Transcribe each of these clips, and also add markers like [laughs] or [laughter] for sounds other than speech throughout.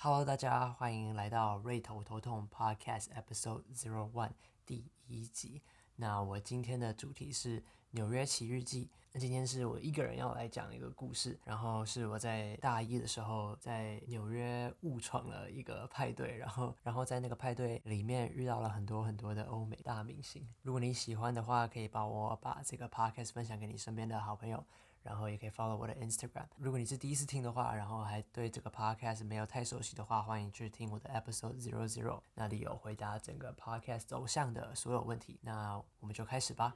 Hello，大家欢迎来到瑞头头痛 Podcast Episode Zero One 第一集。那我今天的主题是纽约奇遇记。那今天是我一个人要来讲一个故事，然后是我在大一的时候在纽约误闯了一个派对，然后然后在那个派对里面遇到了很多很多的欧美大明星。如果你喜欢的话，可以帮我把这个 Podcast 分享给你身边的好朋友。然后也可以 follow 我的 Instagram。如果你是第一次听的话，然后还对这个 podcast 没有太熟悉的话，欢迎去听我的 episode zero zero，那里有回答整个 podcast 走向的所有问题。那我们就开始吧。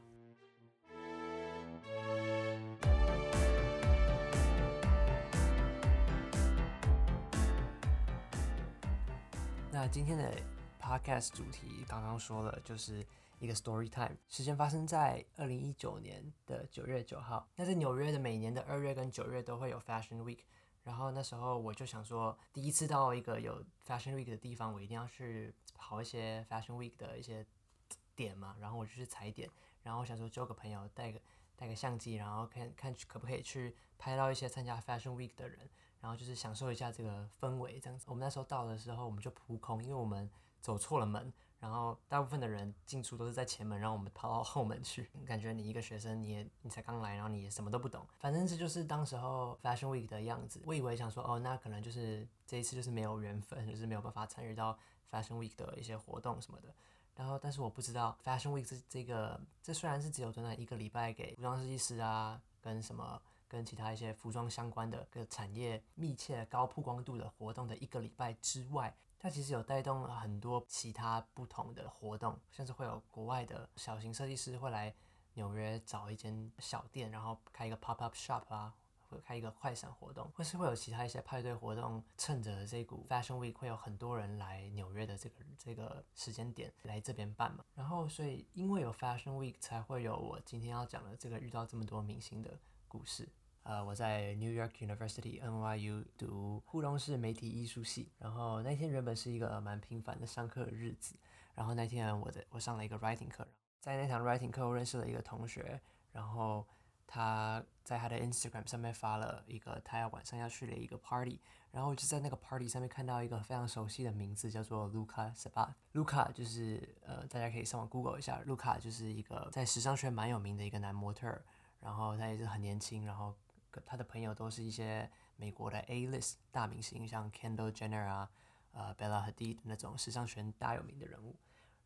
那今天的 podcast 主题刚刚说了，就是一个 story time。时间发生在二零一九年的九月九号。那在纽约的每年的二月跟九月都会有 Fashion Week。然后那时候我就想说，第一次到一个有 Fashion Week 的地方，我一定要去跑一些 Fashion Week 的一些点嘛。然后我就去踩点。然后我想说，交个朋友，带个带个相机，然后看看可不可以去拍到一些参加 Fashion Week 的人。然后就是享受一下这个氛围，这样子。我们那时候到的时候，我们就扑空，因为我们走错了门。然后大部分的人进出都是在前门，让我们跑到后门去。感觉你一个学生，你也你才刚来，然后你也什么都不懂。反正这就是当时候 Fashion Week 的样子。我以为想说，哦，那可能就是这一次就是没有缘分，就是没有办法参与到 Fashion Week 的一些活动什么的。然后，但是我不知道 Fashion Week 这这个，这虽然是只有短短一个礼拜给服装设计师啊，跟什么。跟其他一些服装相关的个产业密切、高曝光度的活动的一个礼拜之外，它其实有带动了很多其他不同的活动，像是会有国外的小型设计师会来纽约找一间小店，然后开一个 pop up shop 啊，或开一个快闪活动，或是会有其他一些派对活动，趁着这股 fashion week 会有很多人来纽约的这个这个时间点来这边办嘛。然后，所以因为有 fashion week 才会有我今天要讲的这个遇到这么多明星的故事。呃，我在 New York University NYU 读互动式媒体艺术系，然后那天原本是一个蛮平凡的上课日子，然后那天我的我上了一个 writing 课，在那堂 writing 课我认识了一个同学，然后他在他的 Instagram 上面发了一个他要晚上要去的一个 party，然后我就在那个 party 上面看到一个非常熟悉的名字，叫做 Luca Sabat。Luca 就是呃，大家可以上网 Google 一下，Luca 就是一个在时尚圈蛮有名的一个男模特，然后他也是很年轻，然后。他的朋友都是一些美国的 A-list 大明星，像 Kendall Jenner 啊，呃，Bella Hadid 那种时尚圈大有名的人物。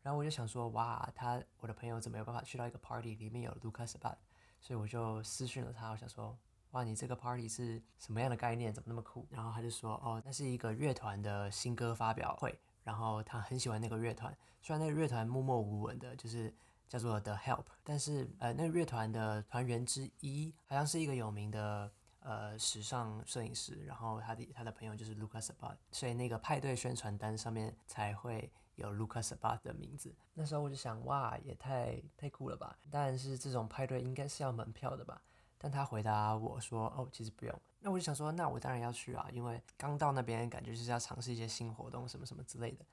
然后我就想说，哇，他我的朋友怎么有办法去到一个 party 里面有 Lucas Sabat？所以我就私讯了他，我想说，哇，你这个 party 是什么样的概念？怎么那么酷？然后他就说，哦，那是一个乐团的新歌发表会，然后他很喜欢那个乐团，虽然那个乐团默默无闻的，就是。叫做 The Help，但是呃，那个乐团的团员之一好像是一个有名的呃时尚摄影师，然后他的他的朋友就是 Lucas Sabat，所以那个派对宣传单上面才会有 Lucas Sabat 的名字。那时候我就想，哇，也太太酷了吧！当然是这种派对应该是要门票的吧？但他回答我说，哦，其实不用。那我就想说，那我当然要去啊，因为刚到那边，感觉就是要尝试一些新活动，什么什么之类的。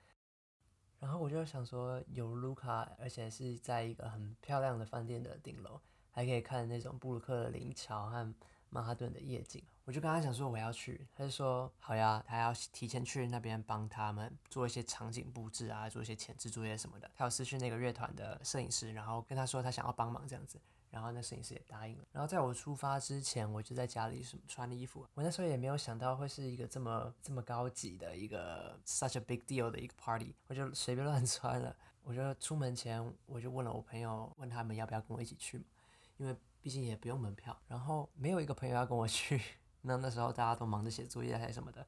然后我就想说，有卢卡，而且是在一个很漂亮的饭店的顶楼，还可以看那种布鲁克林桥和曼哈顿的夜景。我就跟他讲说我要去，他就说好呀，他要提前去那边帮他们做一些场景布置啊，做一些前置作业什么的。他要私讯那个乐团的摄影师，然后跟他说他想要帮忙这样子。然后那摄影师也答应了。然后在我出发之前，我就在家里什么穿的衣服。我那时候也没有想到会是一个这么这么高级的一个 such a big deal 的一个 party，我就随便乱 [laughs] 穿了。我就出门前我就问了我朋友，问他们要不要跟我一起去嘛，因为毕竟也不用门票。然后没有一个朋友要跟我去。[laughs] 那那时候大家都忙着写作业还是什么的。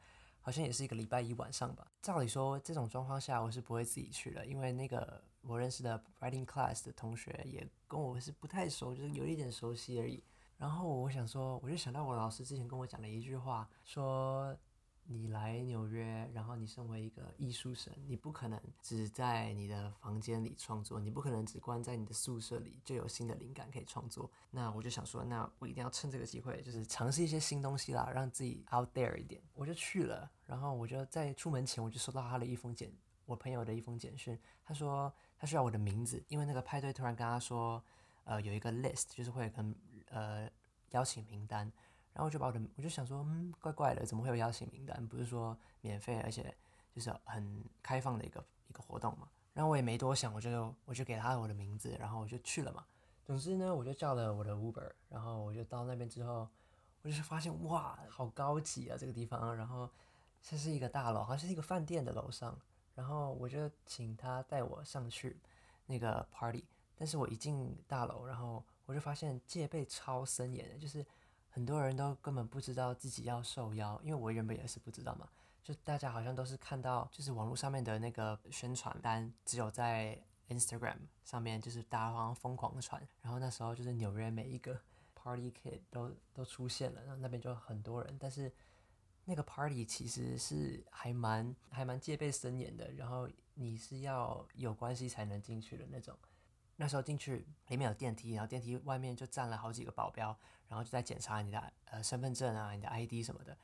好像也是一个礼拜一晚上吧。照理说，这种状况下我是不会自己去的，因为那个我认识的 writing class 的同学也跟我是不太熟，就是有一点熟悉而已。然后我想说，我就想到我老师之前跟我讲的一句话，说。你来纽约，然后你身为一个艺术生，你不可能只在你的房间里创作，你不可能只关在你的宿舍里就有新的灵感可以创作。那我就想说，那我一定要趁这个机会，就是尝试一些新东西啦，让自己 out there 一点。我就去了，然后我就在出门前我就收到他的一封简，我朋友的一封简讯，他说他需要我的名字，因为那个派对突然跟他说，呃，有一个 list，就是会跟呃邀请名单。然后我就把我的我就想说，嗯，怪怪的，怎么会有邀请名单？不是说免费，而且就是很开放的一个一个活动嘛。然后我也没多想，我就我就给他我的名字，然后我就去了嘛。总之呢，我就叫了我的 Uber，然后我就到那边之后，我就是发现哇，好高级啊这个地方。然后这是一个大楼，好像是一个饭店的楼上。然后我就请他带我上去那个 party，但是我一进大楼，然后我就发现戒备超森严的，就是很多人都根本不知道自己要受邀，因为我原本也是不知道嘛，就大家好像都是看到就是网络上面的那个宣传单，只有在 Instagram 上面就是大家好像疯狂传，然后那时候就是纽约每一个 party kid 都都出现了，然后那边就很多人，但是。那个 party 其实是还蛮还蛮戒备森严的，然后你是要有关系才能进去的那种。那时候进去里面有电梯，然后电梯外面就站了好几个保镖，然后就在检查你的呃身份证啊、你的 ID 什么的。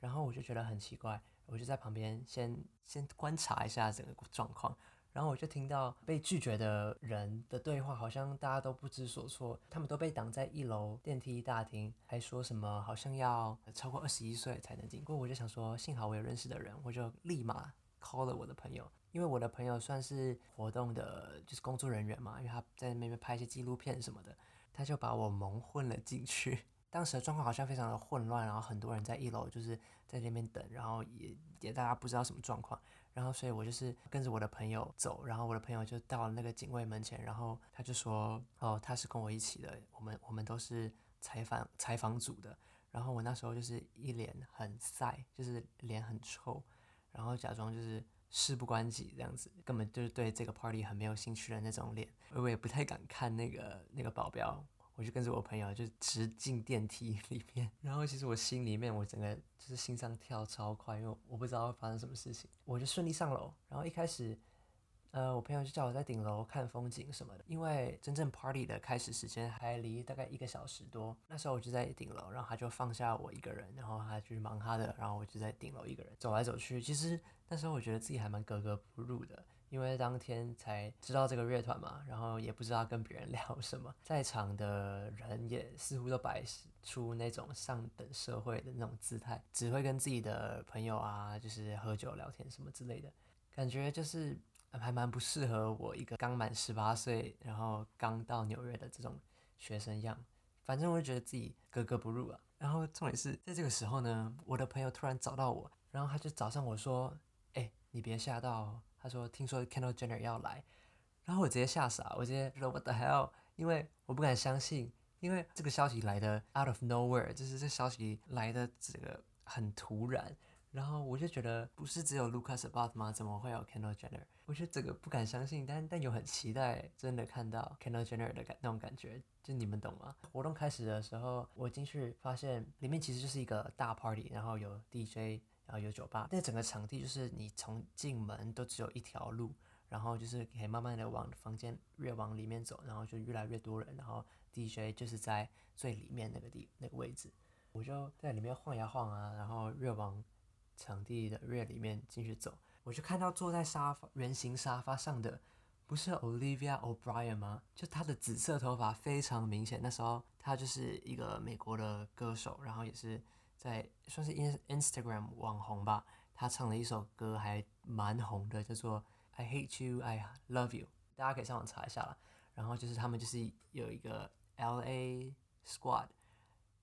然后我就觉得很奇怪，我就在旁边先先观察一下整个状况。然后我就听到被拒绝的人的对话，好像大家都不知所措，他们都被挡在一楼电梯大厅，还说什么好像要超过二十一岁才能进。不过我就想说，幸好我有认识的人，我就立马 call 了我的朋友，因为我的朋友算是活动的，就是工作人员嘛，因为他在那边拍一些纪录片什么的，他就把我蒙混了进去。当时的状况好像非常的混乱，然后很多人在一楼就是在那边等，然后也也大家不知道什么状况。然后，所以我就是跟着我的朋友走，然后我的朋友就到了那个警卫门前，然后他就说：“哦，他是跟我一起的，我们我们都是采访采访组的。”然后我那时候就是一脸很晒，就是脸很臭，然后假装就是事不关己这样子，根本就是对这个 party 很没有兴趣的那种脸，我也不太敢看那个那个保镖。我就跟着我朋友就直进电梯里面，然后其实我心里面我整个就是心脏跳超快，因为我不知道会发生什么事情。我就顺利上楼，然后一开始，呃，我朋友就叫我在顶楼看风景什么的，因为真正 party 的开始时间还离大概一个小时多。那时候我就在顶楼，然后他就放下我一个人，然后他去忙他的，然后我就在顶楼一个人走来走去。其实那时候我觉得自己还蛮格格不入的。因为当天才知道这个乐团嘛，然后也不知道跟别人聊什么，在场的人也似乎都摆出那种上等社会的那种姿态，只会跟自己的朋友啊，就是喝酒聊天什么之类的，感觉就是还蛮不适合我一个刚满十八岁，然后刚到纽约的这种学生样。反正我就觉得自己格格不入啊。然后重点是在这个时候呢，我的朋友突然找到我，然后他就找上我说：“哎，你别吓到。”他说：“听说 Kendall Jenner 要来，然后我直接吓傻，我直接说 What the hell？因为我不敢相信，因为这个消息来的 out of nowhere，就是这消息来的这个很突然，然后我就觉得不是只有 Lucas Abad 吗？怎么会有 Kendall Jenner？我觉得这个不敢相信，但但又很期待真的看到 Kendall Jenner 的感那种感觉，就你们懂吗？活动开始的时候，我进去发现里面其实就是一个大 party，然后有 DJ。然后有酒吧，那整个场地就是你从进门都只有一条路，然后就是可以慢慢的往房间越往里面走，然后就越来越多人，然后 DJ 就是在最里面那个地那个位置，我就在里面晃呀晃啊，然后越往场地的越里面进去走，我就看到坐在沙发圆形沙发上的不是 Olivia O'Brien 吗？就她的紫色头发非常明显，那时候她就是一个美国的歌手，然后也是。在算是 in Instagram 网红吧，她唱了一首歌还蛮红的，叫做 I Hate You I Love You，大家可以上网查一下了。然后就是他们就是有一个 LA Squad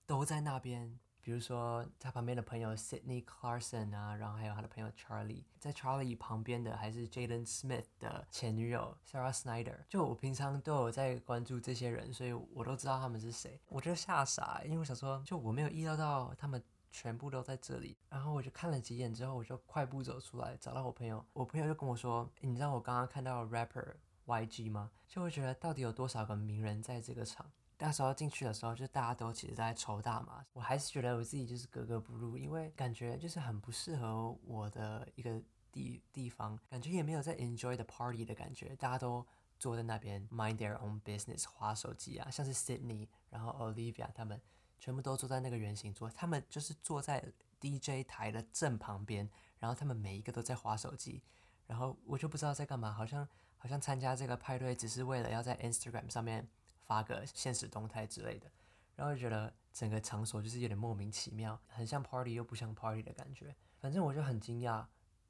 都在那边。比如说他旁边的朋友 Sydney Carson 啊，然后还有他的朋友 Charlie，在 Charlie 旁边的还是 Jaden Smith 的前女友 Sarah Snyder。就我平常都有在关注这些人，所以我都知道他们是谁。我就吓傻，因为我想说，就我没有意料到他们全部都在这里。然后我就看了几眼之后，我就快步走出来，找到我朋友。我朋友就跟我说：“你知道我刚刚看到 rapper YG 吗？”就会觉得到底有多少个名人在这个场？那时候进去的时候，就大家都其实在抽大麻，我还是觉得我自己就是格格不入，因为感觉就是很不适合我的一个地地方，感觉也没有在 enjoy the party 的感觉，大家都坐在那边 mind their own business，划手机啊，像是 Sydney，然后 Olivia 他们全部都坐在那个圆形桌，他们就是坐在 DJ 台的正旁边，然后他们每一个都在划手机，然后我就不知道在干嘛，好像好像参加这个派对只是为了要在 Instagram 上面。发个现实动态之类的，然后就觉得整个场所就是有点莫名其妙，很像 party 又不像 party 的感觉。反正我就很惊讶，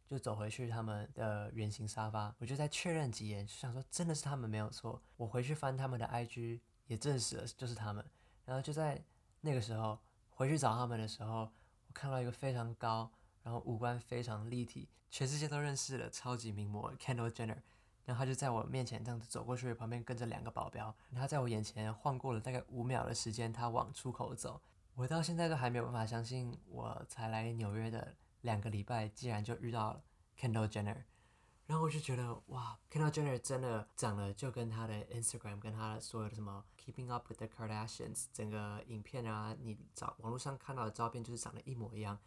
就走回去他们的圆形沙发，我就再确认几眼，就想说真的是他们没有错。我回去翻他们的 IG，也证实了就是他们。然后就在那个时候回去找他们的时候，我看到一个非常高，然后五官非常立体，全世界都认识的超级名模 Kendall Jenner。然后他就在我面前这样子走过去，旁边跟着两个保镖。他在我眼前晃过了大概五秒的时间，他往出口走。我到现在都还没有办法相信，我才来纽约的两个礼拜，竟然就遇到了 Kendall Jenner。然后我就觉得，哇，Kendall Jenner 真的长得就跟他的 Instagram，跟他的所有的什么 Keeping Up with the Kardashians，整个影片啊，你找网络上看到的照片就是长得一模一样，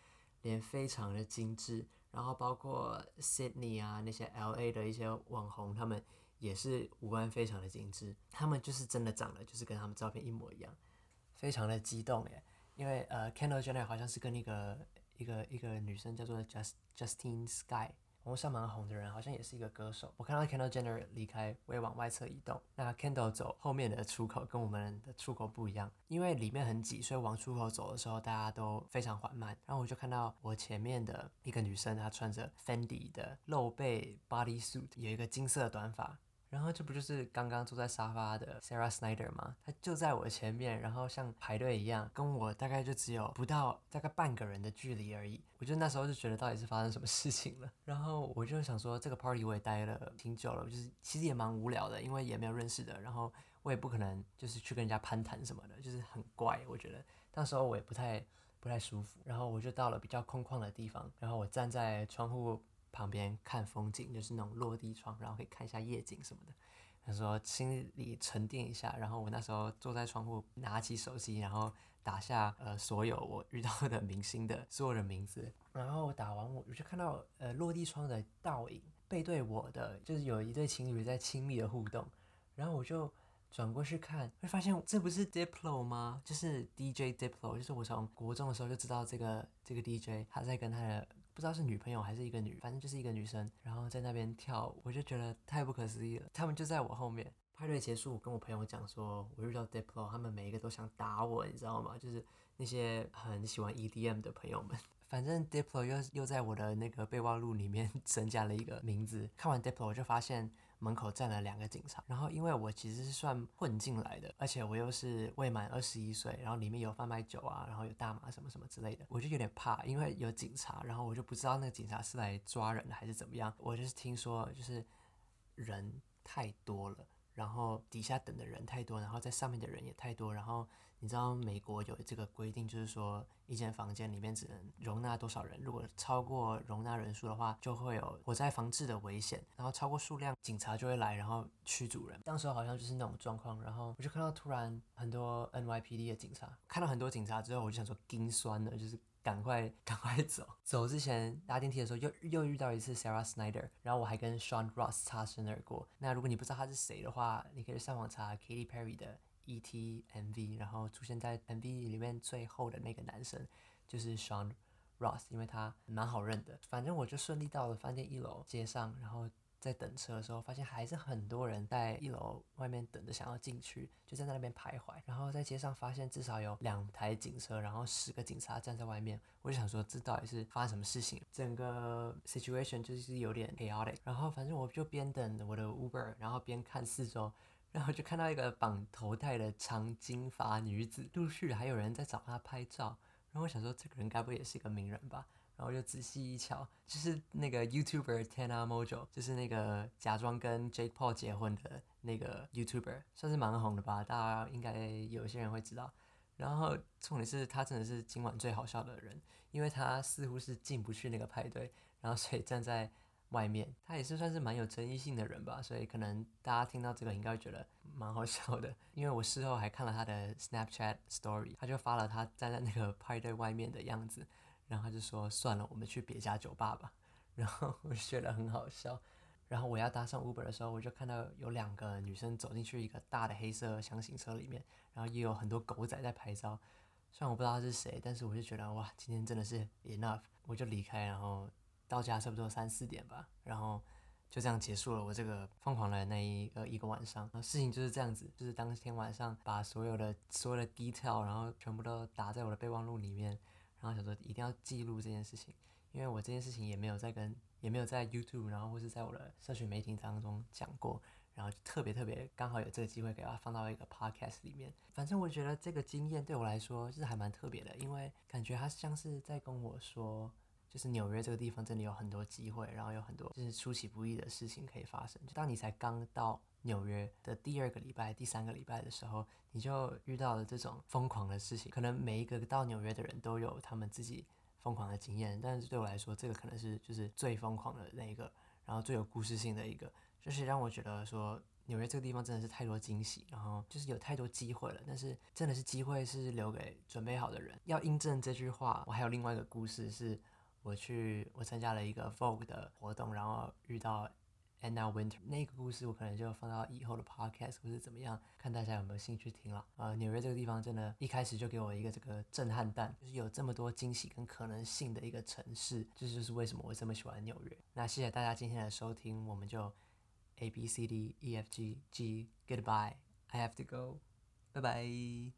脸非常的精致。然后包括 Sydney 啊那些 LA 的一些网红，他们也是五官非常的精致，他们就是真的长得就是跟他们照片一模一样，非常的激动耶，因为呃 Kendall Jenner 好像是跟那个一个一个女生叫做 Just Justin Sky。网上蛮红的人，好像也是一个歌手。我看到 Kendall Jenner 离开，我也往外侧移动。那 Kendall 走后面的出口跟我们的出口不一样，因为里面很挤，所以往出口走的时候大家都非常缓慢。然后我就看到我前面的一个女生，她穿着 Fendi 的露背 body suit，有一个金色的短发。然后这不就是刚刚坐在沙发的 Sarah Snyder 吗？他就在我前面，然后像排队一样，跟我大概就只有不到大概半个人的距离而已。我就那时候就觉得到底是发生什么事情了。然后我就想说，这个 party 我也待了挺久了，就是其实也蛮无聊的，因为也没有认识的，然后我也不可能就是去跟人家攀谈什么的，就是很怪。我觉得那时候我也不太不太舒服。然后我就到了比较空旷的地方，然后我站在窗户。旁边看风景，就是那种落地窗，然后可以看一下夜景什么的。他说心里沉淀一下，然后我那时候坐在窗户，拿起手机，然后打下呃所有我遇到的明星的所有的名字，然后打完我我就看到呃落地窗的倒影，背对我的就是有一对情侣在亲密的互动，然后我就转过去看，会发现这不是 Diplo 吗？就是 DJ Diplo，就是我从国中的时候就知道这个这个 DJ，他在跟他的。不知道是女朋友还是一个女，反正就是一个女生，然后在那边跳舞，我就觉得太不可思议了。他们就在我后面，派对结束，我跟我朋友讲说，我遇到 Diplo，他们每一个都想打我，你知道吗？就是那些很喜欢 EDM 的朋友们。反正 Diplo 又又在我的那个备忘录里面 [laughs] 增加了一个名字。看完 Diplo，我就发现。门口站了两个警察，然后因为我其实是算混进来的，而且我又是未满二十一岁，然后里面有贩卖酒啊，然后有大麻什么什么之类的，我就有点怕，因为有警察，然后我就不知道那个警察是来抓人的还是怎么样，我就是听说就是人太多了，然后底下等的人太多，然后在上面的人也太多，然后。你知道美国有这个规定，就是说一间房间里面只能容纳多少人，如果超过容纳人数的话，就会有火灾防治的危险，然后超过数量，警察就会来，然后驱逐人。当时好像就是那种状况，然后我就看到突然很多 NYPD 的警察，看到很多警察之后，我就想说，心酸了，就是赶快 [laughs] 赶快走。走之前搭电梯的时候，又又遇到一次 Sarah Snyder，然后我还跟 Sean Ross 擦身而过。那如果你不知道他是谁的话，你可以上网查 Katy Perry 的。E.T. M.V. 然后出现在 M.V. 里面最后的那个男生就是 Sean Ross，因为他蛮好认的。反正我就顺利到了饭店一楼街上，然后在等车的时候，发现还是很多人在一楼外面等着想要进去，就在那边徘徊。然后在街上发现至少有两台警车，然后十个警察站在外面。我就想说，这到底是发生什么事情？整个 situation 就是有点 chaotic。然后反正我就边等我的 Uber，然后边看四周。然后就看到一个绑头带的长金发女子，陆续还有人在找她拍照。然后我想说，这个人该不会也是一个名人吧？然后就仔细一瞧，就是那个 YouTuber Tana Mojo，就是那个假装跟 Jake Paul 结婚的那个 YouTuber，算是蛮红的吧？大家应该有些人会知道。然后重点是他真的是今晚最好笑的人，因为他似乎是进不去那个派对，然后所以站在。外面，他也是算是蛮有争议性的人吧，所以可能大家听到这个应该会觉得蛮好笑的。[laughs] 因为我事后还看了他的 Snapchat Story，他就发了他站在那个派对外面的样子，然后他就说算了，我们去别家酒吧吧。[laughs] 然后我就觉得很好笑。然后我要搭上 Uber 的时候，我就看到有两个女生走进去一个大的黑色箱型车里面，然后也有很多狗仔在拍照。虽然我不知道他是谁，但是我就觉得哇，今天真的是 enough，我就离开，然后。到家差不多三四点吧，然后就这样结束了我这个疯狂的那一个一个晚上。事情就是这样子，就是当天晚上把所有的所有的 detail，然后全部都打在我的备忘录里面，然后想说一定要记录这件事情，因为我这件事情也没有在跟也没有在 YouTube，然后或是在我的社群媒体当中讲过。然后就特别特别刚好有这个机会给它放到一个 podcast 里面。反正我觉得这个经验对我来说就是还蛮特别的，因为感觉它像是在跟我说，就是纽约这个地方真的有很多机会，然后有很多就是出其不意的事情可以发生。就当你才刚到纽约的第二个礼拜、第三个礼拜的时候，你就遇到了这种疯狂的事情。可能每一个到纽约的人都有他们自己疯狂的经验，但是对我来说，这个可能是就是最疯狂的那一个，然后最有故事性的一个。就是让我觉得说纽约这个地方真的是太多惊喜，然后就是有太多机会了。但是真的是机会是留给准备好的人。要印证这句话，我还有另外一个故事，是我去我参加了一个 Vogue 的活动，然后遇到 Anna Winter 那个故事，我可能就放到以后的 Podcast 或是怎么样，看大家有没有兴趣听了。呃，纽约这个地方真的，一开始就给我一个这个震撼弹，就是有这么多惊喜跟可能性的一个城市，这就是为什么我这么喜欢纽约。那谢谢大家今天的收听，我们就。A B C D E F G G goodbye I have to go bye bye